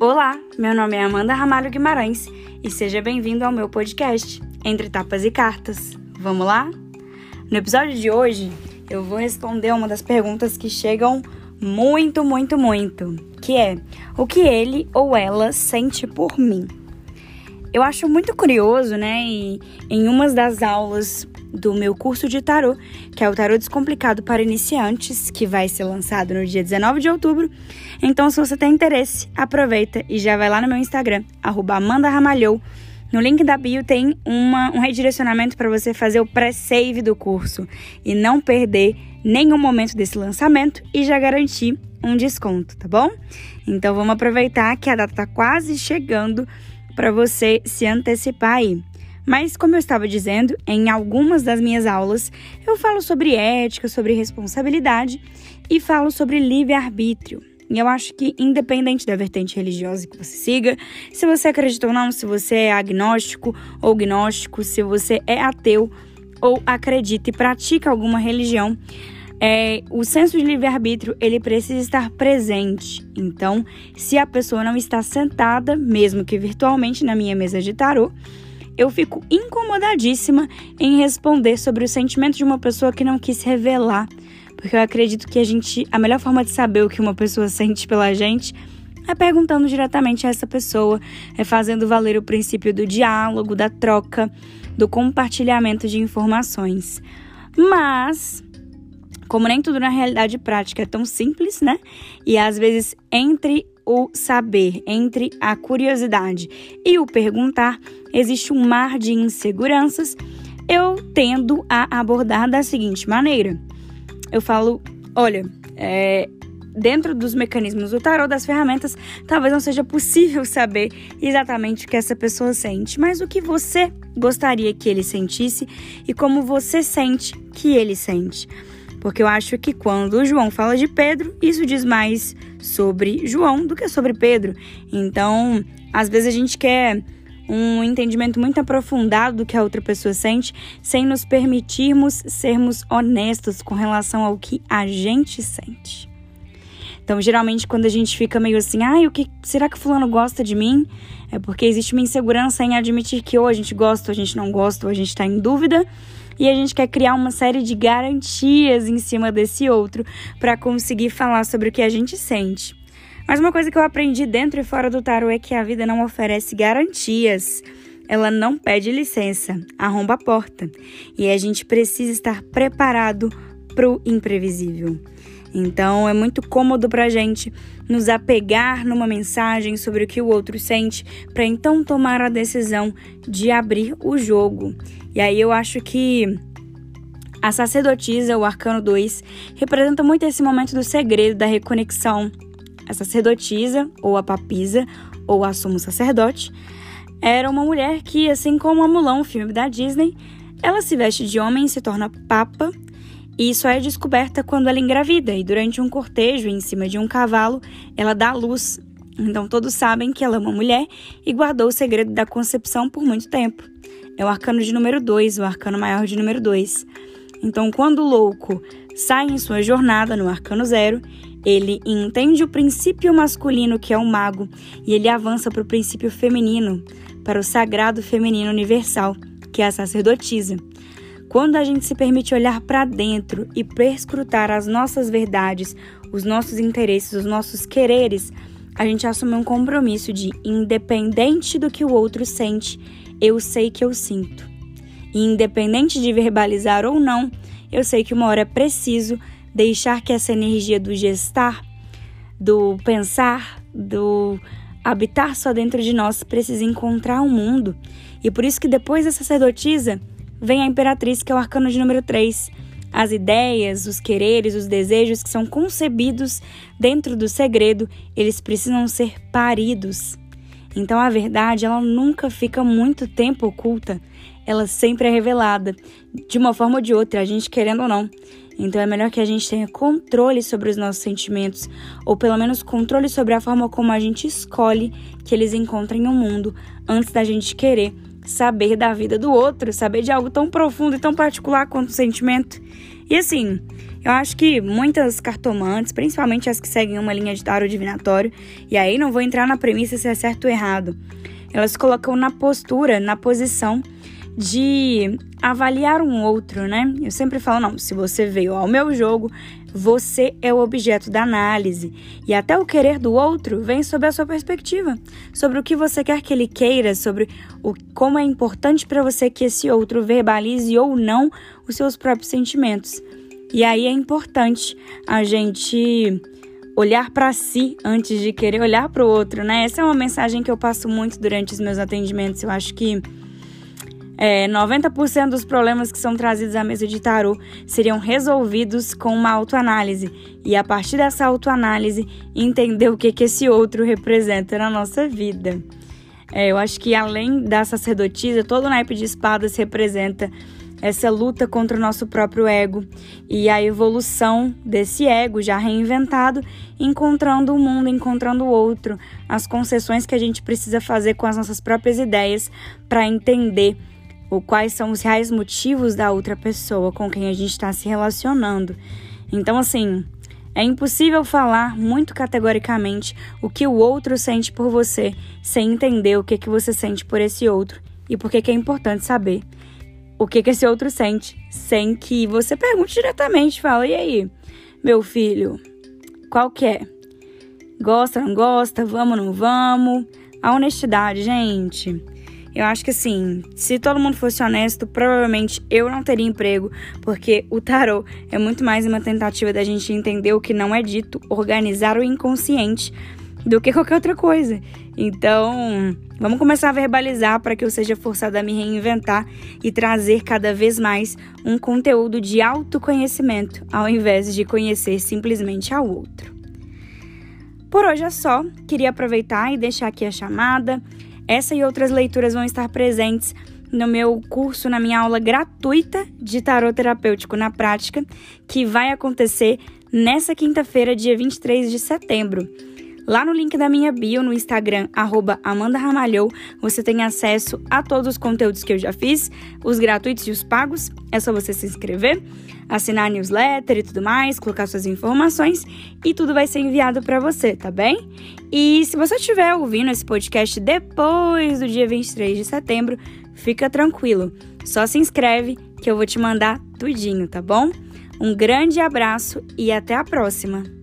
Olá, meu nome é Amanda Ramalho Guimarães e seja bem-vindo ao meu podcast Entre Tapas e Cartas. Vamos lá? No episódio de hoje, eu vou responder uma das perguntas que chegam muito, muito, muito, que é: o que ele ou ela sente por mim? Eu acho muito curioso, né? E em umas das aulas do meu curso de tarô, que é o Tarô Descomplicado para Iniciantes, que vai ser lançado no dia 19 de outubro. Então, se você tem interesse, aproveita e já vai lá no meu Instagram, @amanda_ramalhou. No link da bio tem uma, um redirecionamento para você fazer o pré-save do curso e não perder nenhum momento desse lançamento e já garantir um desconto, tá bom? Então vamos aproveitar que a data está quase chegando para você se antecipar aí. Mas, como eu estava dizendo, em algumas das minhas aulas eu falo sobre ética, sobre responsabilidade e falo sobre livre-arbítrio. E eu acho que, independente da vertente religiosa que você siga, se você acredita ou não, se você é agnóstico ou gnóstico, se você é ateu ou acredita e pratica alguma religião, é, o senso de livre-arbítrio ele precisa estar presente. Então, se a pessoa não está sentada, mesmo que virtualmente, na minha mesa de tarô, eu fico incomodadíssima em responder sobre o sentimento de uma pessoa que não quis revelar, porque eu acredito que a gente, a melhor forma de saber o que uma pessoa sente pela gente é perguntando diretamente a essa pessoa, é fazendo valer o princípio do diálogo, da troca, do compartilhamento de informações. Mas como nem tudo na realidade prática é tão simples, né? E às vezes entre o saber, entre a curiosidade e o perguntar, existe um mar de inseguranças, eu tendo a abordar da seguinte maneira. Eu falo, olha, é, dentro dos mecanismos do tarot, das ferramentas, talvez não seja possível saber exatamente o que essa pessoa sente, mas o que você gostaria que ele sentisse e como você sente que ele sente porque eu acho que quando João fala de Pedro, isso diz mais sobre João do que sobre Pedro. Então, às vezes a gente quer um entendimento muito aprofundado do que a outra pessoa sente, sem nos permitirmos sermos honestos com relação ao que a gente sente. Então, geralmente, quando a gente fica meio assim, ai, o que será que fulano gosta de mim? É porque existe uma insegurança em admitir que ou a gente gosta ou a gente não gosta, ou a gente está em dúvida e a gente quer criar uma série de garantias em cima desse outro para conseguir falar sobre o que a gente sente. Mas uma coisa que eu aprendi dentro e fora do tarot é que a vida não oferece garantias. Ela não pede licença, arromba a porta. E a gente precisa estar preparado para o imprevisível. Então é muito cômodo para a gente nos apegar numa mensagem sobre o que o outro sente, para então tomar a decisão de abrir o jogo. E aí eu acho que a sacerdotisa, o arcano 2, representa muito esse momento do segredo, da reconexão. A sacerdotisa, ou a papisa, ou a sumo sacerdote, era uma mulher que, assim como a Mulan, o filme da Disney, ela se veste de homem e se torna papa e só é descoberta quando ela engravida e durante um cortejo em cima de um cavalo, ela dá luz. Então todos sabem que ela é uma mulher e guardou o segredo da concepção por muito tempo. É o arcano de número 2, o arcano maior de número 2. Então quando o louco sai em sua jornada no arcano zero, ele entende o princípio masculino que é o mago e ele avança para o princípio feminino, para o sagrado feminino universal, que é a sacerdotisa. Quando a gente se permite olhar para dentro e perscrutar as nossas verdades, os nossos interesses, os nossos quereres, a gente assume um compromisso de, independente do que o outro sente, eu sei que eu sinto. E independente de verbalizar ou não, eu sei que uma hora é preciso deixar que essa energia do gestar, do pensar, do habitar só dentro de nós precise encontrar o um mundo. E por isso que depois da sacerdotisa, vem a imperatriz, que é o arcano de número 3. As ideias, os quereres, os desejos que são concebidos dentro do segredo, eles precisam ser paridos. Então a verdade, ela nunca fica muito tempo oculta, ela sempre é revelada, de uma forma ou de outra, a gente querendo ou não. Então é melhor que a gente tenha controle sobre os nossos sentimentos, ou pelo menos controle sobre a forma como a gente escolhe que eles encontrem o mundo, antes da gente querer saber da vida do outro, saber de algo tão profundo e tão particular quanto o sentimento. E assim, Eu acho que muitas cartomantes, principalmente as que seguem uma linha de tarot divinatório, e aí não vou entrar na premissa se é certo ou errado, elas colocam na postura, na posição de avaliar um outro, né? Eu sempre falo, não, se você veio ao meu jogo, você é o objeto da análise. E até o querer do outro vem sob a sua perspectiva, sobre o que você quer que ele queira, sobre o como é importante para você que esse outro verbalize ou não os seus próprios sentimentos. E aí é importante a gente olhar para si antes de querer olhar para o outro, né? Essa é uma mensagem que eu passo muito durante os meus atendimentos. Eu acho que é, 90% dos problemas que são trazidos à mesa de tarô seriam resolvidos com uma autoanálise. E a partir dessa autoanálise, entender o que, que esse outro representa na nossa vida. É, eu acho que além da sacerdotisa, todo o naipe de espadas representa essa luta contra o nosso próprio ego e a evolução desse ego já reinventado, encontrando o mundo, encontrando o outro, as concessões que a gente precisa fazer com as nossas próprias ideias para entender ou quais são os reais motivos da outra pessoa com quem a gente está se relacionando. Então, assim, é impossível falar muito categoricamente o que o outro sente por você sem entender o que, que você sente por esse outro e por que, que é importante saber o que, que esse outro sente sem que você pergunte diretamente. Fala, e aí, meu filho, qual que é? Gosta, não gosta? Vamos, não vamos? A honestidade, gente. Eu acho que assim, se todo mundo fosse honesto, provavelmente eu não teria emprego, porque o tarô é muito mais uma tentativa da gente entender o que não é dito, organizar o inconsciente do que qualquer outra coisa. Então, vamos começar a verbalizar para que eu seja forçada a me reinventar e trazer cada vez mais um conteúdo de autoconhecimento, ao invés de conhecer simplesmente ao outro. Por hoje é só, queria aproveitar e deixar aqui a chamada. Essa e outras leituras vão estar presentes no meu curso, na minha aula gratuita de tarot terapêutico na prática, que vai acontecer nessa quinta-feira, dia 23 de setembro. Lá no link da minha bio no Instagram, Amanda Ramalhou, você tem acesso a todos os conteúdos que eu já fiz, os gratuitos e os pagos. É só você se inscrever, assinar a newsletter e tudo mais, colocar suas informações e tudo vai ser enviado para você, tá bem? E se você estiver ouvindo esse podcast depois do dia 23 de setembro, fica tranquilo. Só se inscreve que eu vou te mandar tudinho, tá bom? Um grande abraço e até a próxima!